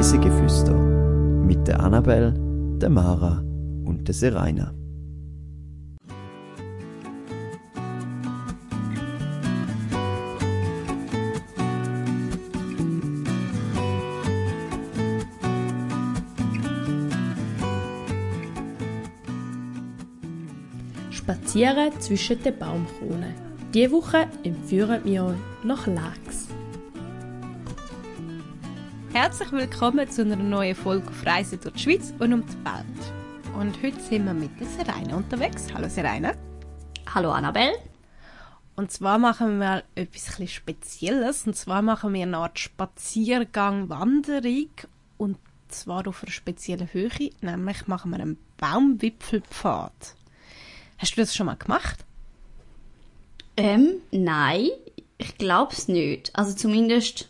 Reisegeflüster mit der Annabel, der Mara und der Seraina. Spazieren zwischen den Baumkronen. Diese Woche entführen wir euch nach Lax. Herzlich willkommen zu einer neuen Folge auf Reisen durch die Schweiz und um die Welt. Und heute sind wir mit der Serena unterwegs. Hallo Serena. Hallo Annabelle. Und zwar machen wir mal etwas Spezielles. Und zwar machen wir eine Art Spaziergang, Wanderung. Und zwar auf einer speziellen Höhe. Nämlich machen wir einen Baumwipfelpfad. Hast du das schon mal gemacht? Ähm, nein, ich glaube es nicht. Also zumindest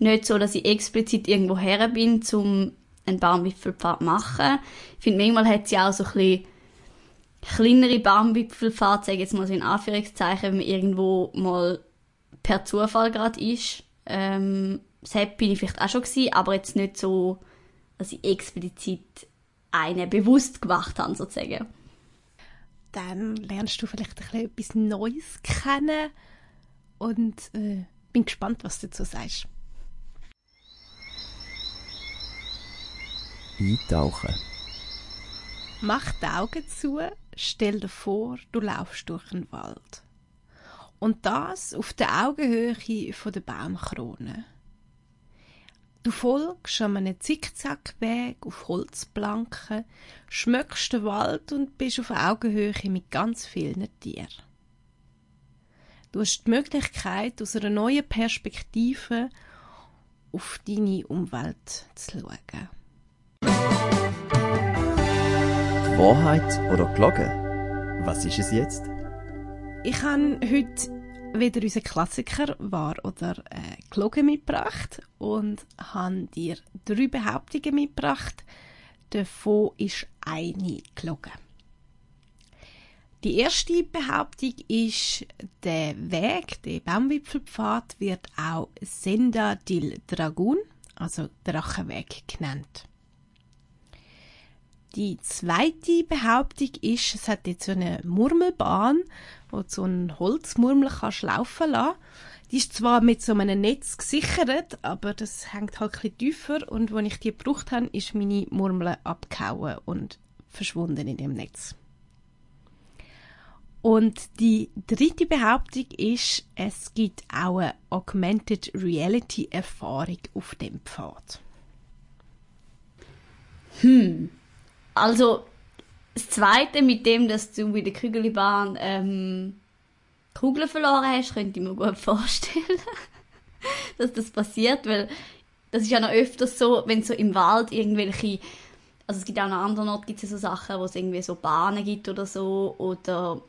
nicht so, dass ich explizit irgendwo her bin, um einen Baumwipfelpfad zu machen. Ich finde, manchmal hat sie auch so ein bisschen kleinere Baumwipfelpfad, sage ich jetzt mal so in Anführungszeichen, wenn man irgendwo mal per Zufall gerade ist. Ähm, das bin ich vielleicht auch schon gewesen, aber jetzt nicht so, dass ich explizit eine bewusst gemacht habe, sozusagen. Dann lernst du vielleicht ein bisschen etwas Neues kennen und äh, bin gespannt, was du dazu sagst. Eintauchen. Mach die Augen zu, stell dir vor, du laufst durch einen Wald. Und das auf der Augenhöhe von der Baumkrone. Du folgst einem Zickzackweg auf Holzplanken, schmöckst den Wald und bist auf Augenhöhe mit ganz vielen Tieren. Du hast die Möglichkeit, aus einer neuen Perspektive auf deine Umwelt zu schauen. Wahrheit oder Glocke? Was ist es jetzt? Ich habe heute wieder unseren Klassiker Wahr oder äh, Glocke mitgebracht und habe dir drei Behauptungen mitgebracht. Davon ist eine Glocke. Die erste Behauptung ist, der Weg, der Baumwipfelpfad, wird auch Senda del Dragon, also Drachenweg, genannt. Die zweite Behauptung ist, es hat jetzt so eine Murmelbahn, wo so ein Holzmurmel kannst laufen lassen. Die ist zwar mit so einem Netz gesichert, aber das hängt halt ein bisschen tiefer und als ich die gebraucht habe, ist meine Murmel abgehauen und verschwunden in dem Netz. Und die dritte Behauptung ist, es gibt auch eine Augmented Reality Erfahrung auf dem Pfad. Hm. Also, das Zweite mit dem, dass du bei der Kügelbahn ähm, Kugeln verloren hast, könnte ich mir gut vorstellen, dass das passiert, weil das ist ja noch öfters so, wenn so im Wald irgendwelche, also es gibt auch an anderen Orten gibt es so Sachen, wo es irgendwie so Bahnen gibt oder so, oder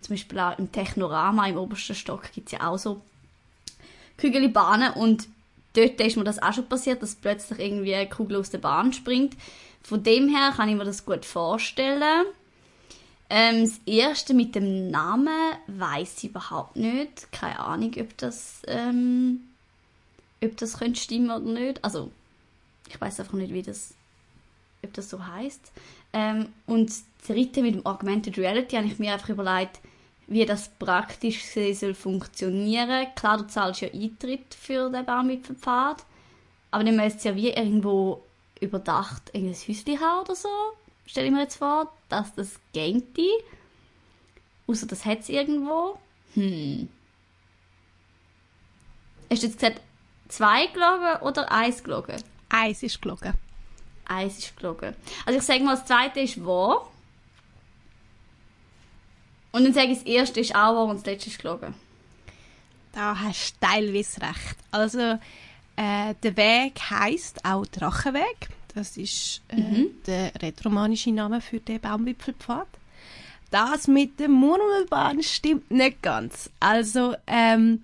zum Beispiel auch im Technorama im obersten Stock gibt es ja auch so Kügelbahnen und dort ist mir das auch schon passiert, dass plötzlich irgendwie eine Kugel aus der Bahn springt. Von dem her kann ich mir das gut vorstellen. Ähm, das erste mit dem Namen weiß ich überhaupt nicht. Keine Ahnung, ob das, ähm, ob das könnte stimmen oder nicht. Also, ich weiß einfach nicht, wie das, ob das so heißt. Ähm, und das dritte mit dem Augmented Reality habe ich mir einfach überlegt, wie das praktisch soll funktionieren. Klar, du zahlst ja Eintritt für den Baumwipfelpfad, aber dann müsst ja wie irgendwo überdacht ein Häuschen haben oder so. Stelle ich mir jetzt vor, dass das geht. Außer das hat es irgendwo. Hm. Hast du jetzt gesagt, zwei gelogen oder eins gelogen? Eins ist gelogen. Eins ist gelogen. Also ich sage mal, das zweite ist wahr. Und dann sage ich, das erste ist auch wahr und das letzte ist gelogen. Da hast du teilweise recht. Also, äh, der Weg heißt auch Drachenweg. Das ist äh, mhm. der rätoromanische Name für den Baumwipfelpfad. Das mit der Murmelbahn stimmt nicht ganz. Also, ähm,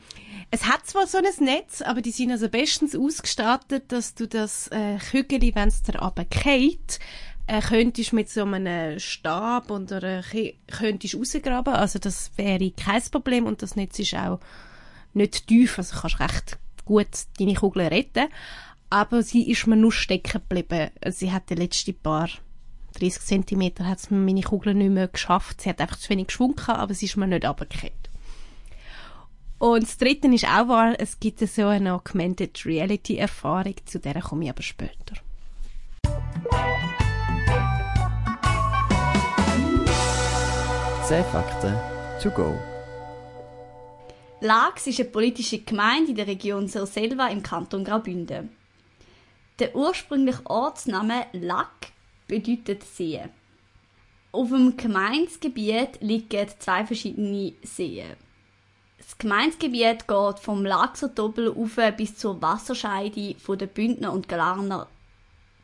es hat zwar so ein Netz, aber die sind also bestens ausgestattet, dass du das äh, Kügeli, wenn es dir runterfällt, äh, könntest mit so einem Stab oder könntest rausgraben. Also das wäre kein Problem und das Netz ist auch nicht tief, also kannst recht gut deine Kugeln retten. aber sie ist mir nur stecken geblieben. Sie hat die letzten paar 30 cm hat meine Kugel nicht mehr geschafft. Sie hat einfach zu wenig Schwung aber sie ist mir nicht runtergefallen. Und das Dritte ist auch wahr, es gibt so eine Augmented Reality Erfahrung, zu der komme ich aber später. Zehn Fakten to go. Lax ist eine politische Gemeinde in der Region Surselva im Kanton Graubünden. Der ursprüngliche Ortsname Lack bedeutet See. Auf dem Gemeindegebiet liegen zwei verschiedene Seen. Das Gemeindegebiet geht vom Laxer Doppel bis zur Wasserscheide von den Bündner und Glarner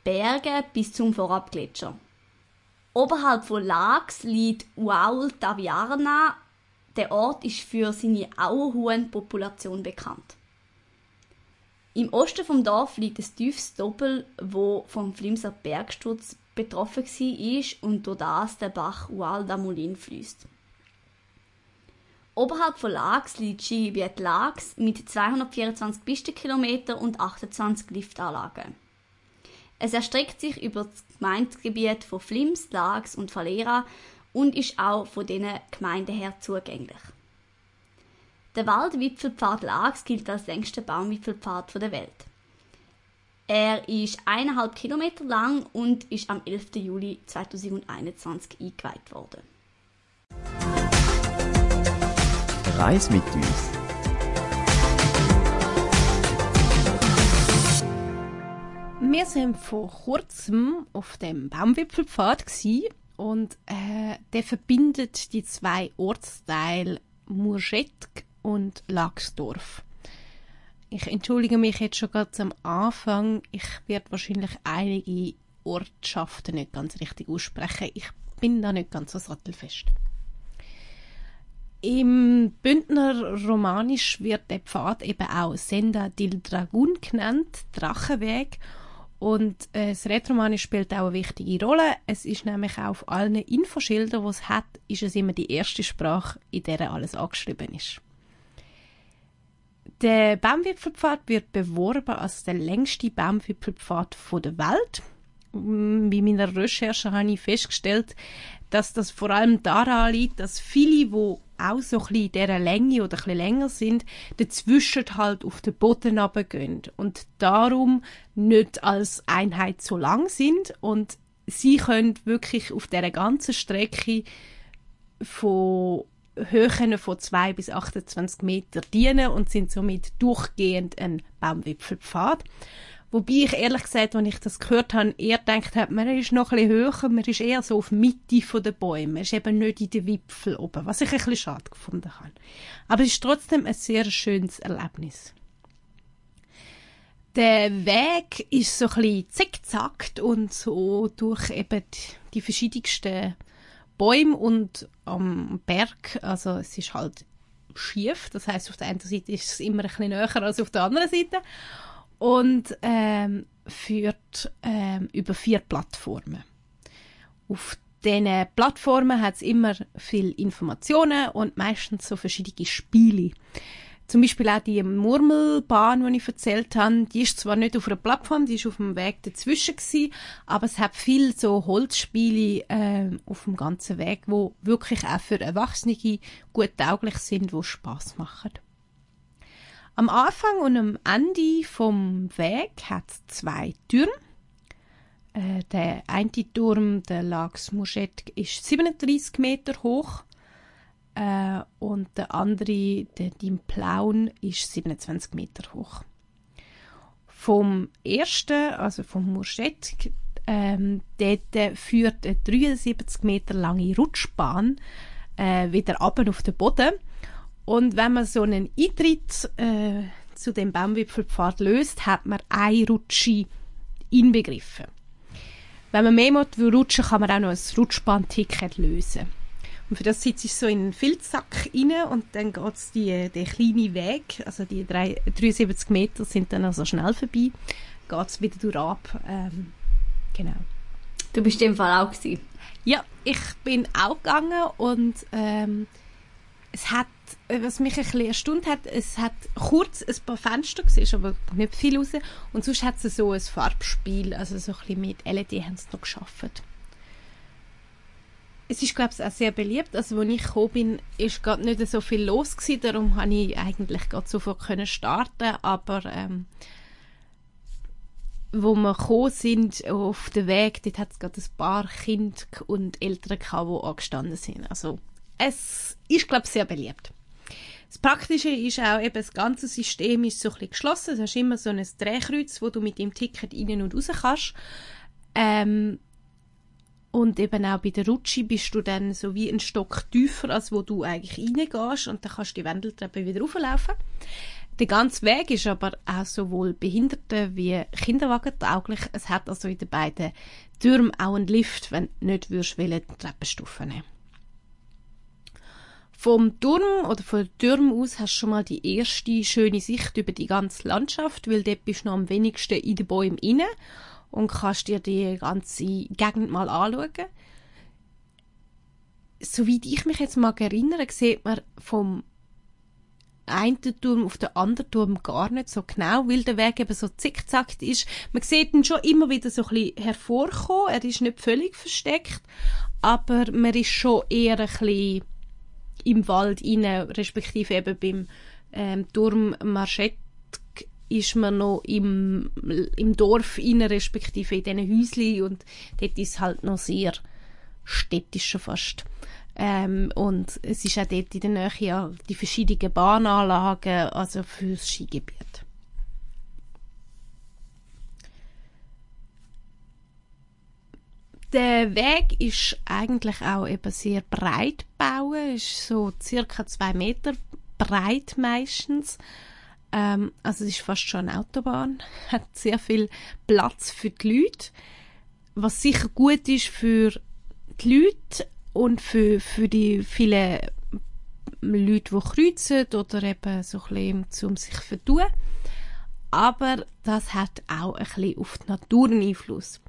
Bergen bis zum Vorabgletscher. Oberhalb von Lax liegt Uaul Taviarna. Der Ort ist für seine Auerhuhn-Population bekannt. Im Osten vom Dorf liegt ein tiefes Doppel, wo vom Flimser Bergsturz betroffen war und durch das der Bach Ual Damolin fließt. Oberhalb von Lax liegt Skigebiet Lax mit 224 Pistenkilometer und 28 Liftanlagen. Es erstreckt sich über das Gemeindegebiet von Flims, Lax und Valera und ist auch von diesen Gemeinden her zugänglich. Der Waldwipfelpfad Lax gilt als längster Baumwipfelpfad der Welt. Er ist eineinhalb Kilometer lang und ist am 11. Juli 2021 eingeweiht worden. Reis mit uns. Wir sind vor kurzem auf dem Baumwipfelpfad und äh, der verbindet die zwei Ortsteile Murschetk und Lagsdorf. Ich entschuldige mich jetzt schon ganz am Anfang. Ich werde wahrscheinlich einige Ortschaften nicht ganz richtig aussprechen. Ich bin da nicht ganz so sattelfest. Im Bündner Romanisch wird der Pfad eben auch Senda dil Dragun genannt, Drachenweg. Und äh, das Rätoromanisch spielt auch eine wichtige Rolle. Es ist nämlich auch auf allen Infoschildern, die es hat, ist es immer die erste Sprache, in der alles angeschrieben ist. Der Baumwipfelpfad wird beworben als der längste Baumwipfelpfad der Welt. Bei meiner Recherche habe ich festgestellt, dass das vor allem daran liegt, dass viele, die auch so ein bisschen dieser Länge oder ein bisschen länger sind, dazwischen halt auf den Boden runtergehen und darum nicht als Einheit so lang sind und sie können wirklich auf dieser ganzen Strecke von Höhen von 2 bis 28 Meter dienen und sind somit durchgehend ein Baumwipfelpfad. Wobei ich ehrlich gesagt, als ich das gehört habe, eher gedacht habe, man ist noch ein bisschen höher, man ist eher so auf Mitte der Bäume, man ist eben nicht in den Wipfel oben, was ich ein bisschen schade gefunden habe. Aber es ist trotzdem ein sehr schönes Erlebnis. Der Weg ist so ein bisschen zickzackt und so durch eben die verschiedensten Bäume und am Berg, also es ist halt schief, das heißt auf der einen Seite ist es immer ein bisschen näher als auf der anderen Seite und ähm, führt ähm, über vier Plattformen. Auf diesen Plattformen hat es immer viel Informationen und meistens so verschiedene Spiele. Zum Beispiel auch die Murmelbahn, die ich erzählt habe, die ist zwar nicht auf einer Plattform, die ist auf dem Weg dazwischen gewesen, aber es hat viel so Holzspiele äh, auf dem ganzen Weg, wo wirklich auch für Erwachsene gut tauglich sind, wo Spaß machen. Am Anfang und am Ende vom Weg hat es zwei Türme. Äh, der eine Turm, der Lax Muschet, ist 37 Meter hoch äh, und der andere, der Dimplaun, ist 27 Meter hoch. Vom ersten, also vom Murschet, ähm, dort führt eine 73 Meter lange Rutschbahn äh, wieder ab auf den Boden. Und wenn man so einen Eintritt äh, zu dem Baumwipfelpfad löst, hat man eine Rutsche inbegriffen. Wenn man mehr will rutschen, kann man auch noch ein Rutschbahnticket lösen. Und für das sitzt ich so in einen Filzsack rein und dann geht es die, den kleinen Weg, also die drei, 73 Meter sind dann also schnell vorbei, geht es wieder durch ab. Ähm, genau. Du bist im Fall auch gewesen. Ja, ich bin auch gegangen und ähm, es hat was mich ein bisschen erstaunt hat, es hat kurz ein paar Fenster gesehen, aber nicht viel raus. Und sonst hat es so ein Farbspiel, also so ein bisschen mit LED haben sie noch geschafft. Es ist, glaube ich, auch sehr beliebt. Also, als ich gekommen bin, ist gerade nicht so viel los gewesen, darum konnte ich eigentlich gerade sofort können starten, aber ähm, wo wir gekommen sind auf dem Weg, dort hat es gerade ein paar Kinder und Eltern gehabt, die angestanden sind. Also es ist, glaube ich, sehr beliebt. Das Praktische ist auch, eben das ganze System ist so ein geschlossen. Du hast immer so ein Drehkreuz, wo du mit dem Ticket rein und raus kannst. Ähm, und eben auch bei der Rutsche bist du dann so wie ein Stock tiefer, als wo du eigentlich reingehst und dann kannst du die Wendeltreppe wieder rauflaufen. Der ganze Weg ist aber auch sowohl Behinderten wie Kinderwagen tauglich. Es hat also in den beiden Türmen auch einen Lift, wenn du nicht würdest, Treppenstufen nehmen vom Turm oder von Turm aus hast du schon mal die erste schöne Sicht über die ganze Landschaft, weil dort bist du noch am wenigsten in den Bäumen inne und kannst dir die ganze Gegend mal anschauen. Soweit ich mich jetzt mal erinnere, sieht man vom einen Turm auf den anderen Turm gar nicht so genau, weil der Weg eben so zickzackt ist. Man sieht ihn schon immer wieder so ein bisschen hervorkommen. Er ist nicht völlig versteckt, aber man ist schon eher ein bisschen im Wald rein, respektive eben beim ähm, Turm Marschett ist man noch im, im Dorf rein, respektive in diesen Häuschen und dort ist halt noch sehr städtisch fast. Ähm, und es ist auch dort in der Nähe die verschiedenen Bahnanlagen, also fürs Skigebiet. Der Weg ist eigentlich auch eben sehr breit bauen, ist so circa zwei Meter breit meistens. Ähm, also es ist fast schon eine Autobahn, hat sehr viel Platz für die Leute, was sicher gut ist für die Leute und für, für die vielen Leute, die kreuzen oder eben so ein bisschen, um sich zu vertun. Aber das hat auch ein bisschen auf die Natur einen Einfluss.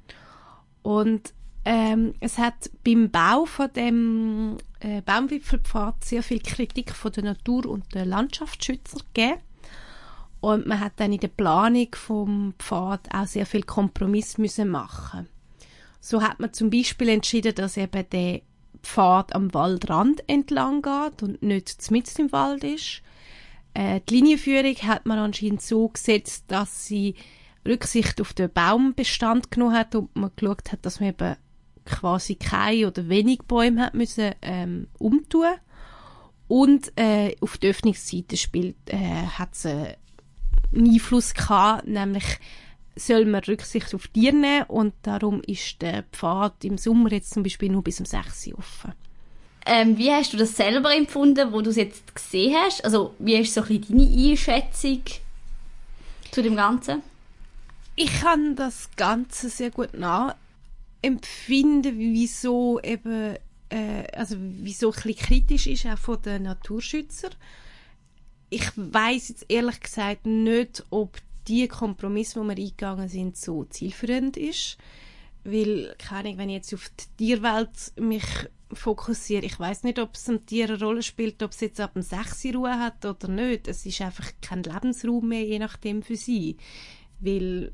Und ähm, es hat beim Bau von dem äh, Baumwipfelpfad sehr viel Kritik von der Natur- und der Landschaftsschützer gegeben. Und man hat dann in der Planung vom Pfad auch sehr viel Kompromiss müssen machen. So hat man zum Beispiel entschieden, dass eben der Pfad am Waldrand entlang geht und nicht mitten im Wald ist. Äh, die Linienführung hat man anscheinend so gesetzt, dass sie Rücksicht auf den Baumbestand genommen hat und man geschaut hat, dass man eben quasi keine oder wenig Bäume hat müssen ähm, umtun und äh, auf der Öffnungsseite spielt äh, hat es äh, einen Einfluss gehabt, nämlich soll man Rücksicht auf Tiere nehmen und darum ist der Pfad im Sommer jetzt zum Beispiel nur bis um 6 Uhr offen. Ähm, wie hast du das selber empfunden, wo du es jetzt gesehen hast? Also wie ist so ein deine Einschätzung zu dem Ganzen? Ich kann das Ganze sehr gut nach empfinden, wieso eben, äh, also wieso ein kritisch ist auch von den Naturschützern. Ich weiß jetzt ehrlich gesagt nicht, ob die Kompromisse, die wir eingegangen sind, so zielführend ist. Weil, keine Ahnung, wenn ich jetzt auf die Tierwelt mich fokussiere, ich weiß nicht, ob es ein Tier eine Rolle spielt, ob es jetzt ab dem 6 Ruhe hat oder nicht. Es ist einfach kein Lebensraum mehr, je nachdem für sie. Weil,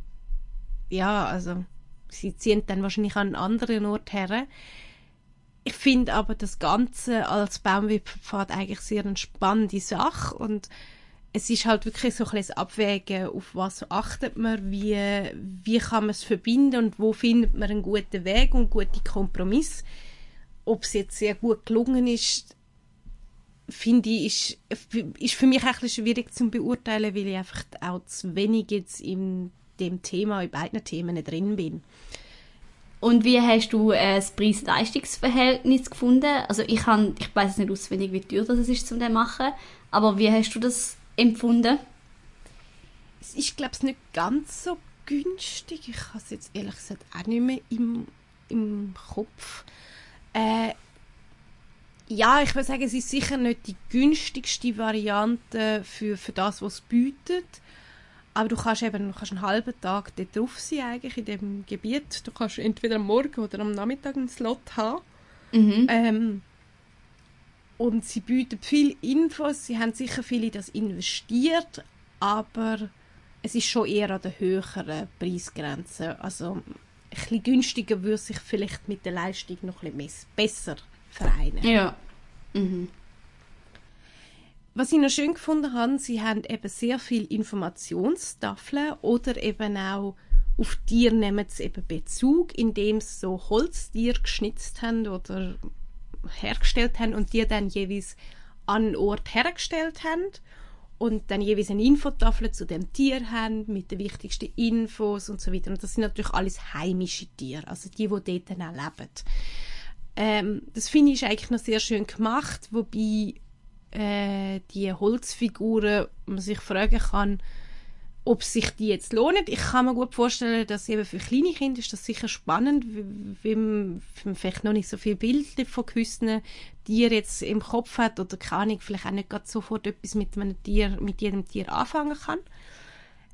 ja, also sie ziehen dann wahrscheinlich an einen anderen Ort her. Ich finde aber das Ganze als Baumwipfelpfad eigentlich sehr eine spannende Sache und es ist halt wirklich so ein bisschen Abwägen, auf was achtet man, wie, wie kann man es verbinden und wo findet man einen guten Weg und gute Kompromiss. Ob es jetzt sehr gut gelungen ist, finde ich, ist, ist für mich ein bisschen schwierig zu beurteilen, weil ich einfach auch zu wenig jetzt in dem Thema, in beiden Themen drin bin. Und wie hast du äh, das Preis-Leistungs-Verhältnis gefunden? Also ich, han, ich weiß nicht auswendig, wie teuer das ist, um das zu machen, aber wie hast du das empfunden? Es ist, glaube ich, nicht ganz so günstig. Ich habe es jetzt ehrlich gesagt auch nicht mehr im, im Kopf. Äh, ja, ich würde sagen, es ist sicher nicht die günstigste Variante für, für das, was es bietet. Aber du kannst eben du kannst einen halben Tag dort drauf sein, eigentlich, in dem Gebiet. Du kannst entweder am Morgen oder am Nachmittag einen Slot haben. Mhm. Ähm, und sie bieten viel Infos, sie haben sicher viel in das investiert, aber es ist schon eher an der höheren Preisgrenze. Also ein bisschen günstiger würde sich vielleicht mit der Leistung noch ein bisschen besser vereinen. Ja. Mhm. Was ich noch schön gefunden habe, sie haben eben sehr viel Informationstafeln oder eben auch auf Tiere nehmen sie eben Bezug, indem sie so Holztiere geschnitzt haben oder hergestellt haben und die dann jeweils an Ort hergestellt haben und dann jeweils eine Infotafel zu dem Tier haben mit den wichtigsten Infos und so weiter. Und das sind natürlich alles heimische Tiere, also die, die dort dann auch leben. Ähm, das finde ich eigentlich noch sehr schön gemacht, wobei äh, die Holzfiguren man sich fragen kann, ob sich die jetzt lohnen. Ich kann mir gut vorstellen, dass eben für kleine Kinder ist das sicher spannend, weil man vielleicht noch nicht so viele Bilder von gewissen Tieren jetzt im Kopf hat oder keine Ahnung, vielleicht auch nicht gerade sofort etwas mit einem Tier, mit jedem Tier anfangen kann.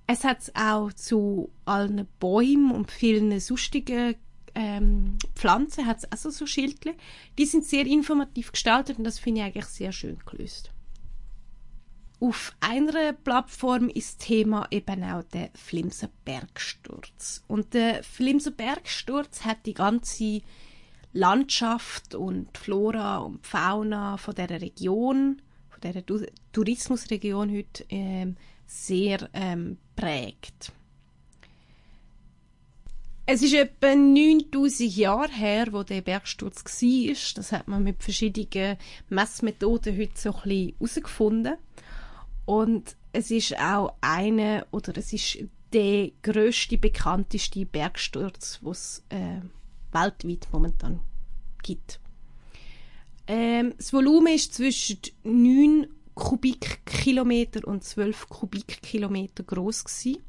Es hat auch zu allen Bäumen und vielen sonstigen ähm, Pflanzen hat es also so Schildchen. Die sind sehr informativ gestaltet und das finde ich eigentlich sehr schön gelöst. Auf einer Plattform ist Thema eben auch der Flimser Bergsturz. Und der Flimser Bergsturz hat die ganze Landschaft und Flora und Fauna von der Region, von der Tourismusregion heute ähm, sehr ähm, prägt. Es ist etwa 9000 Jahre her, wo der Bergsturz war. Das hat man mit verschiedenen Messmethoden heute so ein bisschen herausgefunden. Und es ist auch eine oder es ist der größte, bekannteste Bergsturz, was es äh, weltweit momentan gibt. Ähm, das Volumen ist zwischen 9 Kubikkilometer und 12 Kubikkilometer groß gewesen.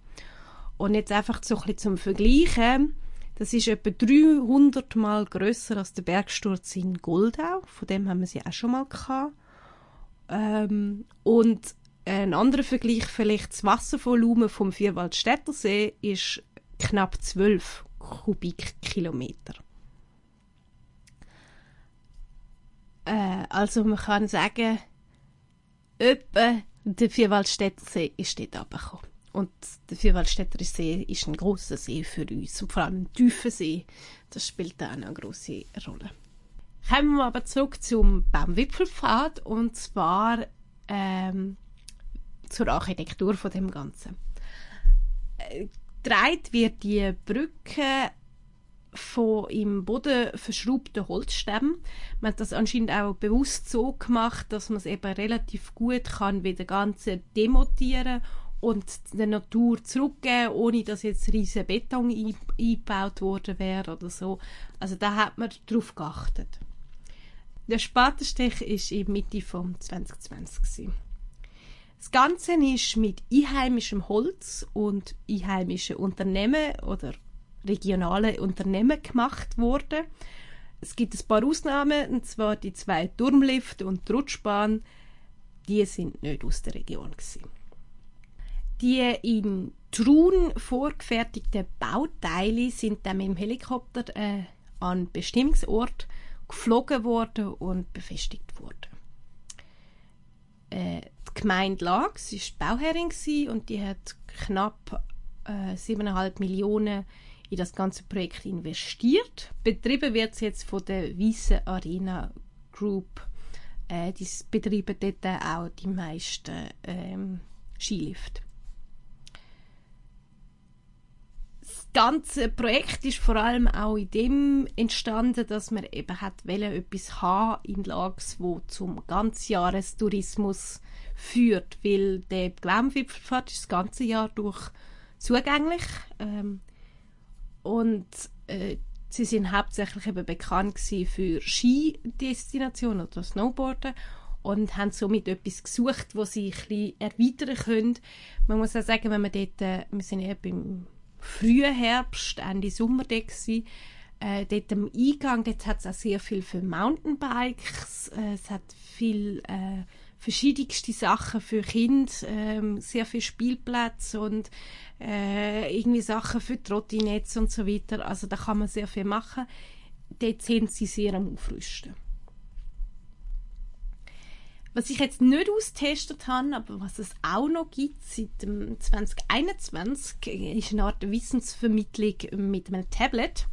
Und jetzt einfach so ein bisschen zum Vergleichen, das ist etwa 300 Mal größer als der Bergsturz in Goldau. Von dem haben wir sie auch schon mal gehabt. Ähm, und ein anderer Vergleich, vielleicht das Wasservolumen vom Vierwaldstätter See ist knapp 12 Kubikkilometer. Äh, also man kann sagen, etwa der Vierwaldstätter See ist dort runtergekommen. Und der Vierwaldstätter See ist ein großer See für uns und vor allem ein tiefer See. Das spielt da eine große Rolle. Kommen wir aber zurück zum Baumwipfelpfad und zwar ähm, zur Architektur von dem Ganzen. Äh, wird die Brücke von im Boden verschraubten Holzstämmen. Man hat das anscheinend auch bewusst so gemacht, dass man es eben relativ gut kann wieder ganze demontieren und der Natur zurückgeben, ohne dass jetzt riesen Beton eingebaut worden wäre oder so. Also da hat man darauf geachtet. Der Spatenstich ist in Mitte vom 2020 gewesen. Das Ganze ist mit einheimischem Holz und einheimischen Unternehmen oder regionalen Unternehmen gemacht worden. Es gibt ein paar Ausnahmen, und zwar die zwei Turmlifte und die Rutschbahn. Die sind nicht aus der Region. Gewesen. Die in Trun vorgefertigten Bauteile sind dann mit dem Helikopter äh, an Bestimmungsort geflogen worden und befestigt worden. Äh, die Gemeinde Lax war Bauherrin und die hat knapp äh, 7,5 Millionen in das ganze Projekt investiert. Betrieben wird es jetzt von der Wiese Arena Group. Äh, die betreiben dort auch die meisten ähm, Skilifte. Das ganze Projekt ist vor allem auch in dem entstanden, dass man eben hat etwas haben in Lags, wo zum Ganzjahrestourismus führt, weil der Glaumwipfelpfad ist das ganze Jahr durch zugänglich ähm, und äh, sie sind hauptsächlich eben bekannt für Skidestinationen oder Snowboarden und haben somit etwas gesucht, wo sie ein erweitern können. Man muss auch sagen, wenn man dort, äh, wir sind eben im frühen Herbst, Ende Sommer dort gewesen, äh, dort am Eingang, dort hat es auch sehr viel für Mountainbikes, äh, es hat viel äh, verschiedenste Sachen für Kinder, ähm, sehr viele Spielplätze und äh, irgendwie Sachen für Trottinetz und so weiter. Also da kann man sehr viel machen. Dort sind sie sehr am Aufrüsten. Was ich jetzt nicht austestet habe, aber was es auch noch gibt seit dem 2021, ist eine Art Wissensvermittlung mit einem Tablet.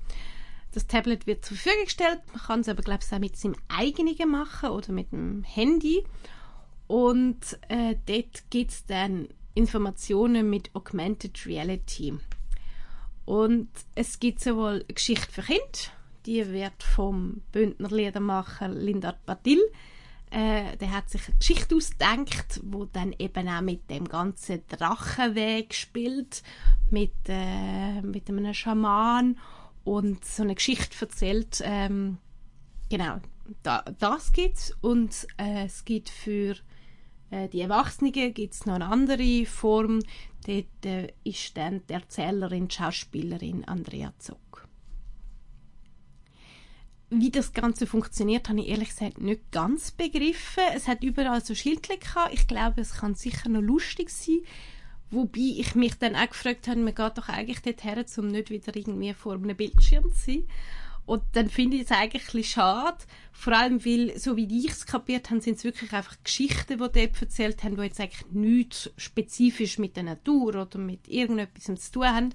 Das Tablet wird zur Verfügung gestellt, man kann es aber glaube ich auch mit seinem eigenen machen oder mit dem Handy. Und äh, dort gibt es dann Informationen mit Augmented Reality. Und es gibt sowohl Geschichte für Kinder, die wird vom Bündner Liedermacher Lindart Badil äh, der hat sich eine Geschichte ausgedacht, wo dann eben auch mit dem ganzen Drachenweg spielt, mit, äh, mit einem Schaman und so eine Geschichte erzählt. Ähm, genau, da, das gibt's und äh, es gibt für äh, die Erwachsenen gibt's noch eine andere Form. Dort äh, ist dann die Erzählerin, die Schauspielerin Andrea Zog wie das Ganze funktioniert, habe ich ehrlich gesagt nicht ganz begriffen. Es hat überall so Schildchen gehabt. Ich glaube, es kann sicher noch lustig sein. Wobei ich mich dann auch gefragt habe, man geht doch eigentlich dorthin, um nicht wieder irgendwie vor einem Bildschirm zu sein. Und dann finde ich es eigentlich ein schade. Vor allem, weil, so wie ich es kapiert habe, sind es wirklich einfach Geschichten, die dort erzählt haben, die jetzt eigentlich nichts spezifisch mit der Natur oder mit irgendetwas zu tun haben.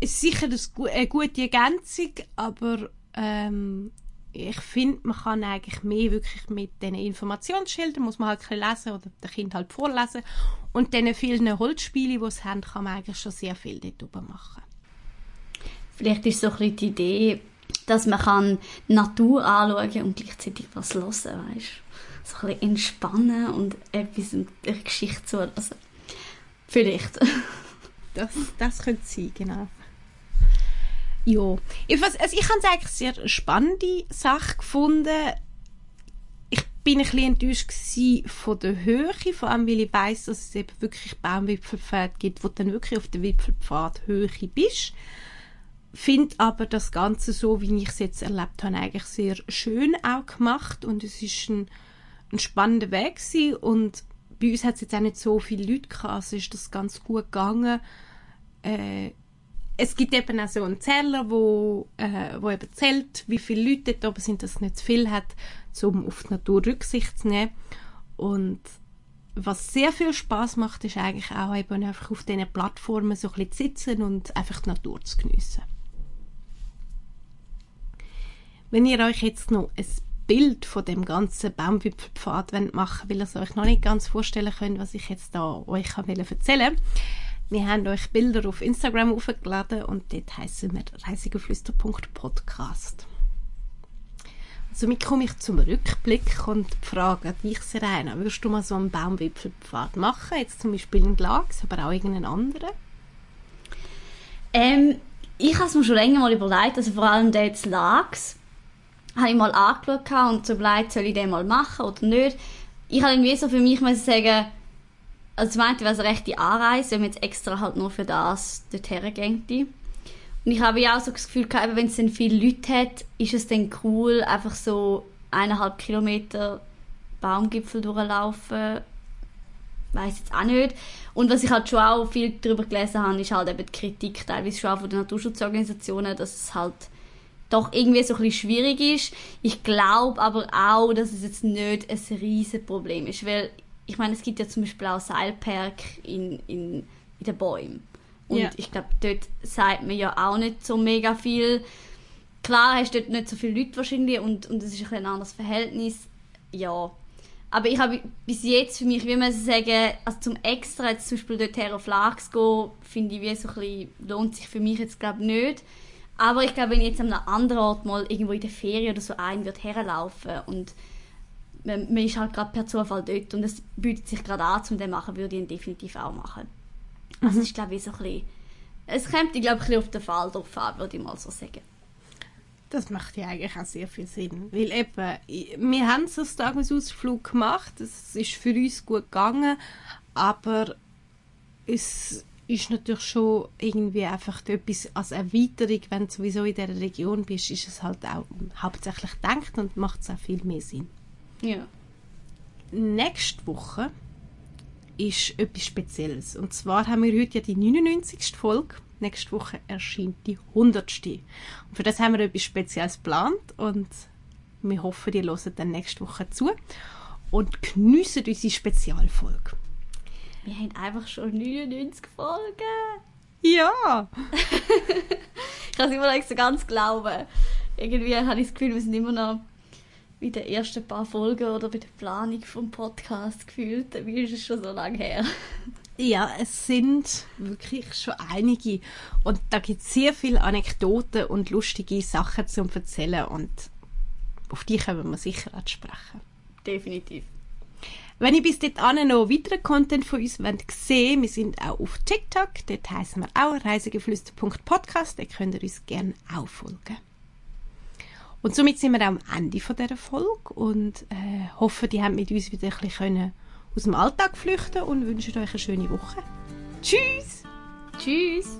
Es ist sicher eine gute Ergänzung, aber ähm, ich finde, man kann eigentlich mehr wirklich mit diesen Informationsschildern, muss man halt ein lesen oder dem Kind halt vorlesen. Und diesen vielen Holzspielen, die es haben, kann man eigentlich schon sehr viel dort machen. Vielleicht ist so ein bisschen die Idee, dass man kann Natur anschauen und gleichzeitig was hören, weißt So ein bisschen entspannen und etwas in der Geschichte zuhören. Vielleicht. Das, das könnte sein, genau. Ja, ich, also ich habe es eigentlich sehr spannende Sache gefunden. Ich bin ein bisschen enttäuscht von der Höhe, vor allem weil ich weiss, dass es eben wirklich Baumwipfelpfade gibt, wo du dann wirklich auf der Wipfelpfad Höhe bist. Finde aber das Ganze so, wie ich es jetzt erlebt habe, eigentlich sehr schön auch gemacht und es ist ein, ein spannender Weg gewesen. und bei uns hat es jetzt auch nicht so viele Leute gehabt, also ist das ganz gut gegangen. Äh, es gibt eben auch so einen Zähler, wo, äh, wo eben zählt, wie viele Leute dort oben sind, dass es nicht zu viel hat, um auf die Natur Rücksicht zu nehmen. Und was sehr viel Spaß macht, ist eigentlich auch eben einfach auf diesen Plattformen so ein bisschen zu sitzen und einfach die Natur zu geniessen. Wenn ihr euch jetzt noch ein Bild von dem ganzen Baumwipfelpfad machen wollt, weil ihr es euch noch nicht ganz vorstellen könnt, was ich jetzt da euch erzählen will, wir haben euch Bilder auf Instagram aufgeladen und dort heißen wir reisigeflüster.podcast. Somit komme ich zum Rückblick und frage dich, Serena, würdest du mal so einen Baumwipfelpfad machen? Jetzt zum Beispiel in Glax, aber auch irgendeinen anderen? Ähm, ich habe es mir schon länger mal überlegt, also vor allem der jetzt Lags, habe ich mal angeschaut und so überlegt, soll ich den mal machen oder nicht. Ich habe irgendwie so für mich sagen, also zum einen wäre es eine rechte Anreise, wenn man jetzt extra halt nur für das dorthin ginge. Und ich habe ja auch so das Gefühl gehabt, wenn es dann viele Leute hat, ist es dann cool, einfach so eineinhalb Kilometer Baumgipfel durchlaufen. Weiß jetzt auch nicht. Und was ich halt schon auch viel darüber gelesen habe, ist halt eben die Kritik teilweise schon auch von den Naturschutzorganisationen, dass es halt doch irgendwie so ein bisschen schwierig ist. Ich glaube aber auch, dass es jetzt nicht ein riesen Problem ist, weil ich meine, es gibt ja zum Beispiel auch Seilpark in, in, in den Bäumen. Und ja. ich glaube, dort sagt man ja auch nicht so mega viel. Klar hast du dort nicht so viele Leute wahrscheinlich und, und es ist ein, ein anderes Verhältnis. Ja. Aber ich habe bis jetzt für mich, wie man sagen, also zum extra jetzt zum Beispiel dort auf Lachs gehen, finde ich, wie so ein bisschen, lohnt sich für mich jetzt glaube nicht. Aber ich glaube, wenn ich jetzt an einem anderen Ort mal irgendwo in der Ferien oder so ein wird herlaufen und man, man ist halt gerade per Zufall dort und es bietet sich gerade an, um den machen, würde ich ihn definitiv auch machen. Also mhm. es ist, glaube ich, so ein bisschen, es kommt, ich glaube, ein bisschen auf den Fall drauf an, würde ich mal so sagen. Das macht ja eigentlich auch sehr viel Sinn, weil eben, wir haben so einen Tagesausflug gemacht, es ist für uns gut gegangen, aber es ist natürlich schon irgendwie einfach etwas als Erweiterung, wenn du sowieso in dieser Region bist, ist es halt auch hauptsächlich gedacht und macht es auch viel mehr Sinn. Ja. Nächste Woche ist etwas Spezielles. Und zwar haben wir heute ja die 99. Folge. Nächste Woche erscheint die 100. Und für das haben wir etwas Spezielles geplant und wir hoffen, ihr hört dann nächste Woche zu. und geniessen unsere Spezialfolge. Wir haben einfach schon 99 Folgen. Ja! ich kann es immer noch nicht so ganz glauben. Irgendwie habe ich das Gefühl, wir sind immer noch bei den ersten paar Folgen oder bei der Planung vom Podcast gefühlt. Wie ist es schon so lange her? Ja, es sind wirklich schon einige. Und da gibt es sehr viele Anekdoten und lustige Sachen zum Erzählen. Und auf die können wir sicher ansprechen. Definitiv. Wenn ihr bis dahin noch weiteren Content von uns wollt sehen wir sind auch auf TikTok. Dort heißen wir auch reisegeflüster.podcast. Da könnt ihr uns gerne auch folgen. Und somit sind wir am Ende von dieser Folge und äh, hoffen, die haben mit uns wieder ein bisschen aus dem Alltag flüchten und wünschen euch eine schöne Woche. Tschüss! Tschüss!